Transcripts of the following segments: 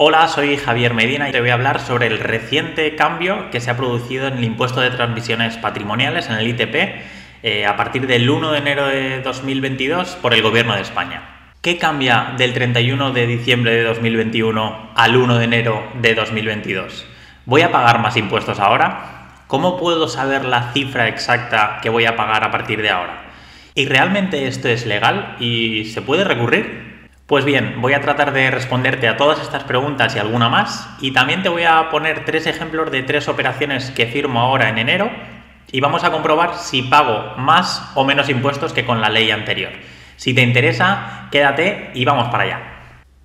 Hola, soy Javier Medina y te voy a hablar sobre el reciente cambio que se ha producido en el impuesto de transmisiones patrimoniales, en el ITP, eh, a partir del 1 de enero de 2022 por el Gobierno de España. ¿Qué cambia del 31 de diciembre de 2021 al 1 de enero de 2022? ¿Voy a pagar más impuestos ahora? ¿Cómo puedo saber la cifra exacta que voy a pagar a partir de ahora? ¿Y realmente esto es legal y se puede recurrir? Pues bien, voy a tratar de responderte a todas estas preguntas y alguna más y también te voy a poner tres ejemplos de tres operaciones que firmo ahora en enero y vamos a comprobar si pago más o menos impuestos que con la ley anterior. Si te interesa, quédate y vamos para allá.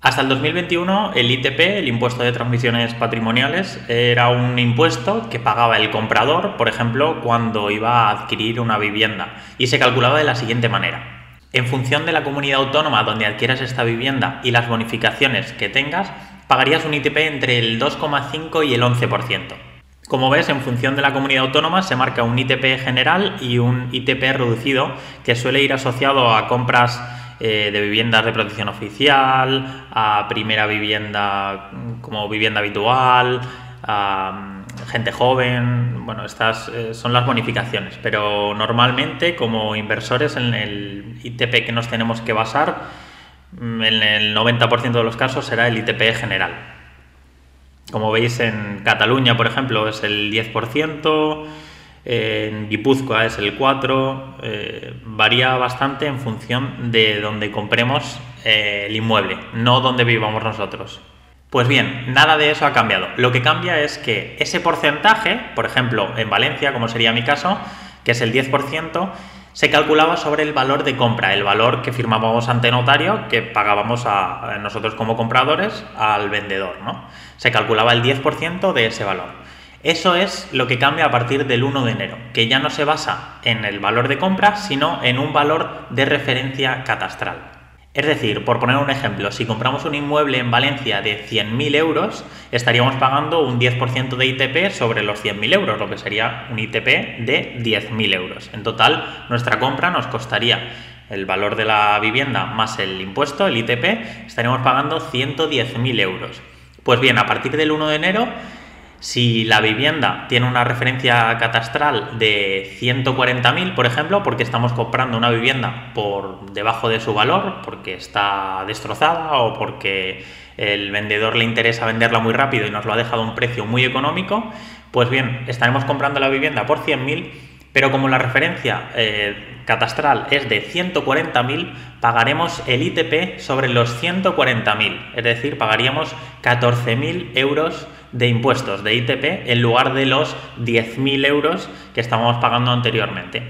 Hasta el 2021 el ITP, el impuesto de transmisiones patrimoniales, era un impuesto que pagaba el comprador, por ejemplo, cuando iba a adquirir una vivienda y se calculaba de la siguiente manera. En función de la comunidad autónoma donde adquieras esta vivienda y las bonificaciones que tengas, pagarías un ITP entre el 2,5 y el 11%. Como ves, en función de la comunidad autónoma se marca un ITP general y un ITP reducido que suele ir asociado a compras eh, de viviendas de protección oficial, a primera vivienda como vivienda habitual, a gente joven, bueno, estas eh, son las bonificaciones, pero normalmente como inversores en el ITP que nos tenemos que basar, mm, en el 90% de los casos será el ITP general. Como veis en Cataluña, por ejemplo, es el 10%, en Guipúzcoa es el 4%, eh, varía bastante en función de donde compremos eh, el inmueble, no donde vivamos nosotros. Pues bien, nada de eso ha cambiado. Lo que cambia es que ese porcentaje, por ejemplo, en Valencia, como sería mi caso, que es el 10%, se calculaba sobre el valor de compra, el valor que firmábamos ante notario, que pagábamos a, nosotros como compradores al vendedor, ¿no? Se calculaba el 10% de ese valor. Eso es lo que cambia a partir del 1 de enero, que ya no se basa en el valor de compra, sino en un valor de referencia catastral. Es decir, por poner un ejemplo, si compramos un inmueble en Valencia de 100.000 euros, estaríamos pagando un 10% de ITP sobre los 100.000 euros, lo que sería un ITP de 10.000 euros. En total, nuestra compra nos costaría el valor de la vivienda más el impuesto, el ITP, estaríamos pagando 110.000 euros. Pues bien, a partir del 1 de enero si la vivienda tiene una referencia catastral de 140.000, por ejemplo, porque estamos comprando una vivienda por debajo de su valor, porque está destrozada o porque el vendedor le interesa venderla muy rápido y nos lo ha dejado a un precio muy económico, pues bien, estaremos comprando la vivienda por 100.000, pero como la referencia eh, catastral es de 140.000, pagaremos el ITP sobre los 140.000, es decir, pagaríamos 14.000 euros de impuestos de ITP en lugar de los 10.000 euros que estábamos pagando anteriormente.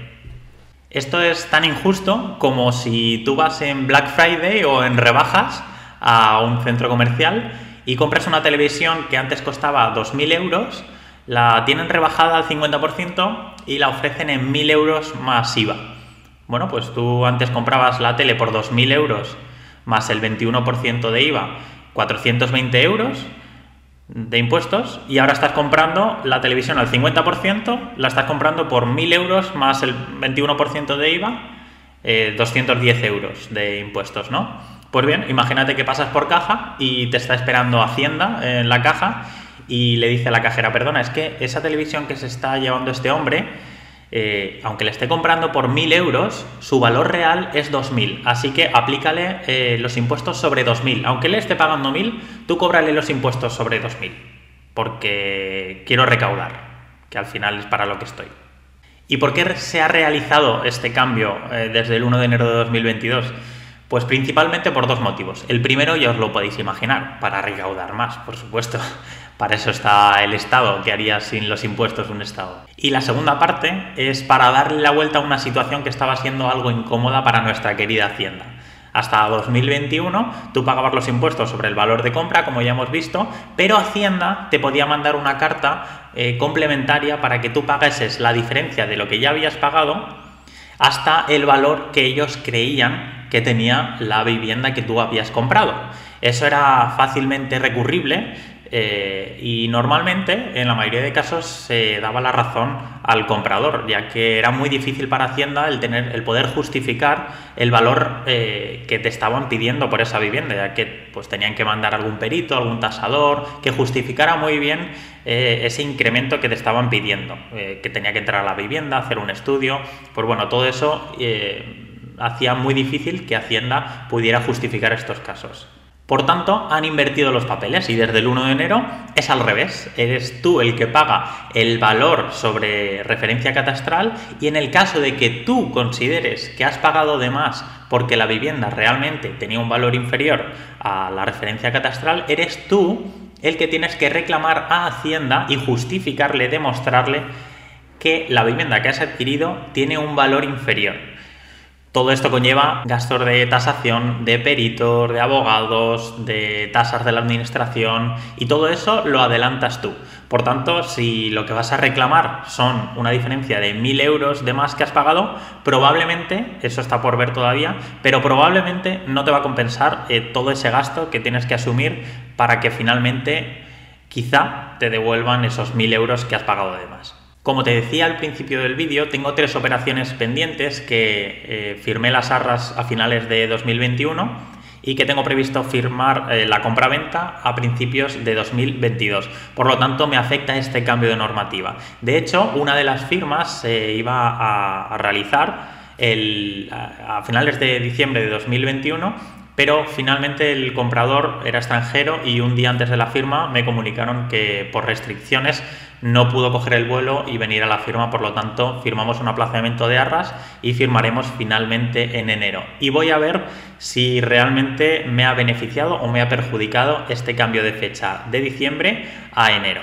Esto es tan injusto como si tú vas en Black Friday o en rebajas a un centro comercial y compras una televisión que antes costaba 2.000 euros, la tienen rebajada al 50% y la ofrecen en 1.000 euros más IVA. Bueno, pues tú antes comprabas la tele por 2.000 euros más el 21% de IVA, 420 euros, de impuestos y ahora estás comprando la televisión al 50%, la estás comprando por 1.000 euros más el 21% de IVA, 210 eh, euros de impuestos, ¿no? Pues bien, imagínate que pasas por caja y te está esperando Hacienda en la caja y le dice a la cajera, perdona, es que esa televisión que se está llevando este hombre eh, aunque le esté comprando por 1.000 euros, su valor real es 2.000. Así que aplícale eh, los impuestos sobre 2.000. Aunque le esté pagando 1.000, tú cóbrale los impuestos sobre 2.000. Porque quiero recaudar, que al final es para lo que estoy. ¿Y por qué se ha realizado este cambio eh, desde el 1 de enero de 2022? Pues principalmente por dos motivos. El primero ya os lo podéis imaginar, para recaudar más, por supuesto. Para eso está el Estado, que haría sin los impuestos un Estado. Y la segunda parte es para darle la vuelta a una situación que estaba siendo algo incómoda para nuestra querida Hacienda. Hasta 2021 tú pagabas los impuestos sobre el valor de compra, como ya hemos visto, pero Hacienda te podía mandar una carta eh, complementaria para que tú pagases la diferencia de lo que ya habías pagado hasta el valor que ellos creían que tenía la vivienda que tú habías comprado. Eso era fácilmente recurrible eh, y normalmente, en la mayoría de casos, se daba la razón al comprador, ya que era muy difícil para Hacienda el, tener, el poder justificar el valor eh, que te estaban pidiendo por esa vivienda, ya que pues, tenían que mandar algún perito, algún tasador, que justificara muy bien eh, ese incremento que te estaban pidiendo, que tenía que entrar a la vivienda, hacer un estudio, pues bueno, todo eso hacía muy difícil que Hacienda pudiera justificar estos casos. Por tanto, han invertido los papeles y desde el 1 de enero es al revés. Eres tú el que paga el valor sobre referencia catastral y en el caso de que tú consideres que has pagado de más porque la vivienda realmente tenía un valor inferior a la referencia catastral, eres tú el que tienes que reclamar a Hacienda y justificarle, demostrarle que la vivienda que has adquirido tiene un valor inferior. Todo esto conlleva gastos de tasación, de peritos, de abogados, de tasas de la administración y todo eso lo adelantas tú. Por tanto, si lo que vas a reclamar son una diferencia de 1.000 euros de más que has pagado, probablemente, eso está por ver todavía, pero probablemente no te va a compensar eh, todo ese gasto que tienes que asumir para que finalmente quizá te devuelvan esos 1.000 euros que has pagado de más. Como te decía al principio del vídeo, tengo tres operaciones pendientes que eh, firmé las arras a finales de 2021 y que tengo previsto firmar eh, la compra-venta a principios de 2022. Por lo tanto, me afecta este cambio de normativa. De hecho, una de las firmas se iba a, realizar a finales de diciembre de 2021 pero finalmente el comprador era extranjero y un día antes de la firma me comunicaron que por restricciones no pudo coger el vuelo y venir a la firma, por lo tanto firmamos un aplazamiento de arras y firmaremos finalmente en enero. Y voy a ver si realmente me ha beneficiado o me ha perjudicado este cambio de fecha de diciembre a enero.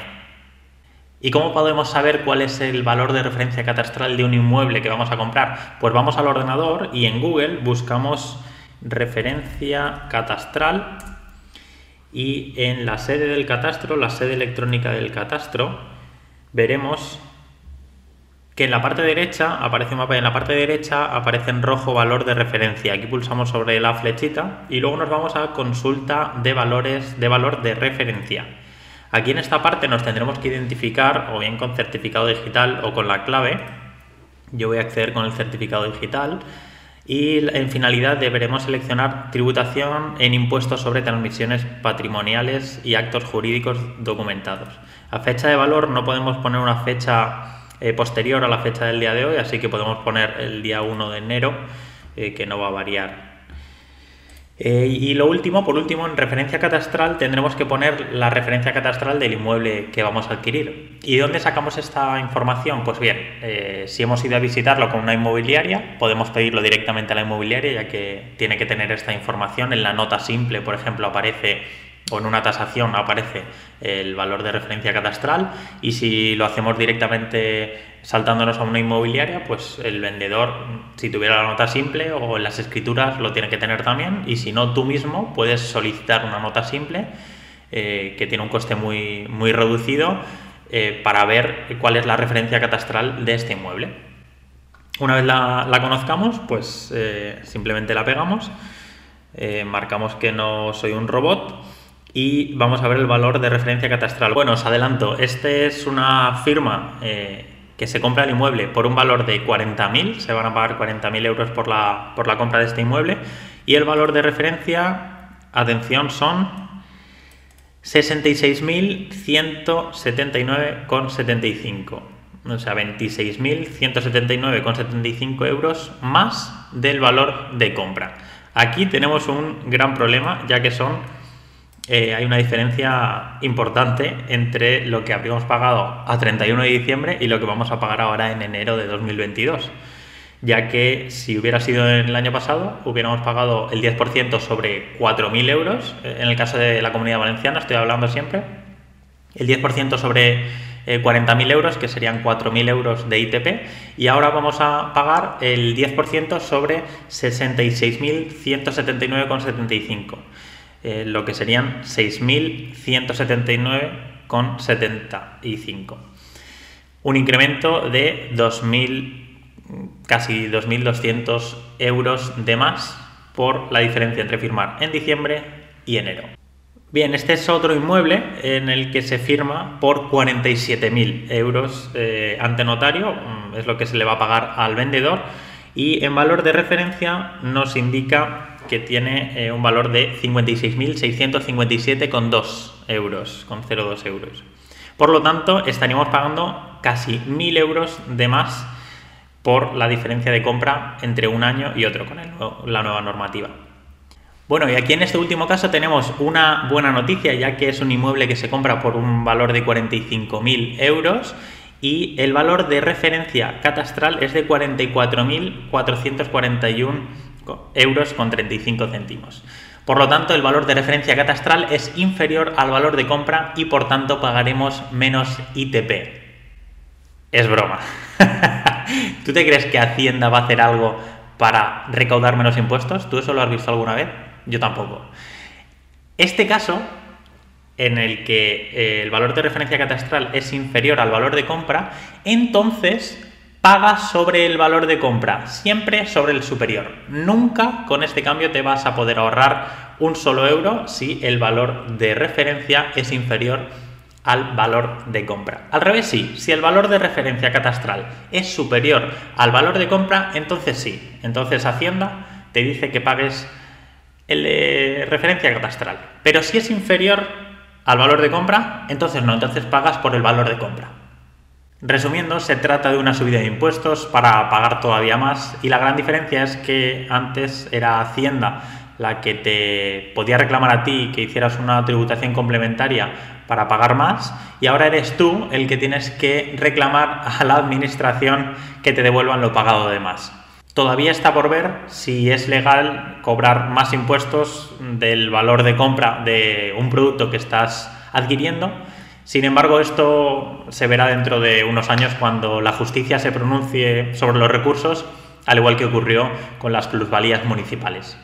¿Y cómo podemos saber cuál es el valor de referencia catastral de un inmueble que vamos a comprar? Pues vamos al ordenador y en Google buscamos referencia catastral y en la sede del catastro, la sede electrónica del catastro, veremos que en la parte derecha aparece un mapa y en la parte derecha aparece en rojo valor de referencia. Aquí pulsamos sobre la flechita y luego nos vamos a consulta de valores de valor de referencia. Aquí en esta parte nos tendremos que identificar o bien con certificado digital o con la clave. Yo voy a acceder con el certificado digital y en finalidad deberemos seleccionar tributación en impuestos sobre transmisiones patrimoniales y actos jurídicos documentados. A fecha de valor no podemos poner una fecha eh, posterior a la fecha del día de hoy, así que podemos poner el día 1 de enero, eh, que no va a variar eh, y lo último, por último, en referencia catastral tendremos que poner la referencia catastral del inmueble que vamos a adquirir. ¿Y dónde sacamos esta información? Pues bien, eh, si hemos ido a visitarlo con una inmobiliaria, podemos pedirlo directamente a la inmobiliaria, ya que tiene que tener esta información. En la nota simple, por ejemplo, aparece o en una tasación aparece el valor de referencia catastral y si lo hacemos directamente saltándonos a una inmobiliaria, pues el vendedor, si tuviera la nota simple o las escrituras, lo tiene que tener también y si no, tú mismo puedes solicitar una nota simple eh, que tiene un coste muy, muy reducido eh, para ver cuál es la referencia catastral de este inmueble. Una vez la, conozcamos, pues eh, simplemente la pegamos, marcamos que no soy un robot y vamos a ver el valor de referencia catastral. Bueno, os adelanto, esta es una firma que se compra el inmueble por un valor de 40.000, se van a pagar 40.000 euros por la, por la compra de este inmueble y el valor de referencia, atención, son 66.179,75. O sea, 26.179,75 euros más del valor de compra. Aquí tenemos un gran problema, ya que son eh, hay una diferencia importante entre lo que habríamos pagado a 31 de diciembre y lo que vamos a pagar ahora en enero de 2022. Ya que si hubiera sido en el año pasado, hubiéramos pagado el 10% sobre 4.000 euros, eh, en el caso de la comunidad valenciana, estoy hablando siempre, el 10% sobre 40.000 eh, euros, que serían 4.000 euros de ITP, y ahora vamos a pagar el 10% sobre 66.179,75. Eh, lo que serían 6.179,75. Un incremento de 2.000, casi 2.200 euros de más por la diferencia entre firmar en diciembre y enero. Bien, este es otro inmueble en el que se firma por 47.000 euros eh, ante notario, mm, es lo que se le va a pagar al vendedor, y en valor de referencia nos indica que tiene eh, un valor de 56.657,2 euros, con 0,2 euros. Por lo tanto, estaríamos pagando casi 1.000 euros de más por la diferencia de compra entre un año y otro con la nueva normativa. Bueno, y aquí en este último caso tenemos una buena noticia, ya que es un inmueble que se compra por un valor de 45.000 euros y el valor de referencia catastral es de 44.441 euros con 35 céntimos. Por lo tanto, el valor de referencia catastral es inferior al valor de compra y por tanto pagaremos menos ITP. Es broma. ¿Tú te crees que Hacienda va a hacer algo para recaudar menos impuestos? ¿Tú eso lo has visto alguna vez? Yo tampoco. Este caso, en el que eh, el valor de referencia catastral es inferior al valor de compra, entonces paga sobre el valor de compra, siempre sobre el superior. Nunca con este cambio te vas a poder ahorrar un solo euro si el valor de referencia es inferior al valor de compra. Al revés sí, si el valor de referencia catastral es superior al valor de compra, entonces sí. Entonces Hacienda te dice que pagues el de referencia catastral. Pero si es inferior al valor de compra, entonces no, entonces pagas por el valor de compra. Resumiendo, se trata de una subida de impuestos para pagar todavía más y la gran diferencia es que antes era Hacienda la que te podía reclamar a ti que hicieras una tributación complementaria para pagar más y ahora eres tú el que tienes que reclamar a la administración que te devuelvan lo pagado de más. Todavía está por ver si es legal cobrar más impuestos del valor de compra de un producto que estás adquiriendo. Sin embargo, esto se verá dentro de unos años cuando la justicia se pronuncie sobre los recursos, al igual que ocurrió con las plusvalías municipales.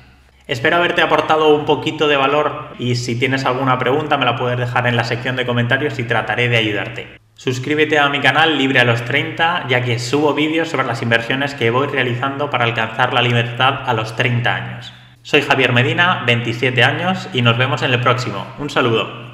Espero haberte aportado un poquito de valor y si tienes alguna pregunta me la puedes dejar en la sección de comentarios y trataré de ayudarte. Suscríbete a mi canal Libre a los 30, ya que subo vídeos sobre las inversiones que voy realizando para alcanzar la libertad a los 30 años. Soy Javier Medina, 27 años, y nos vemos en el próximo. Un saludo.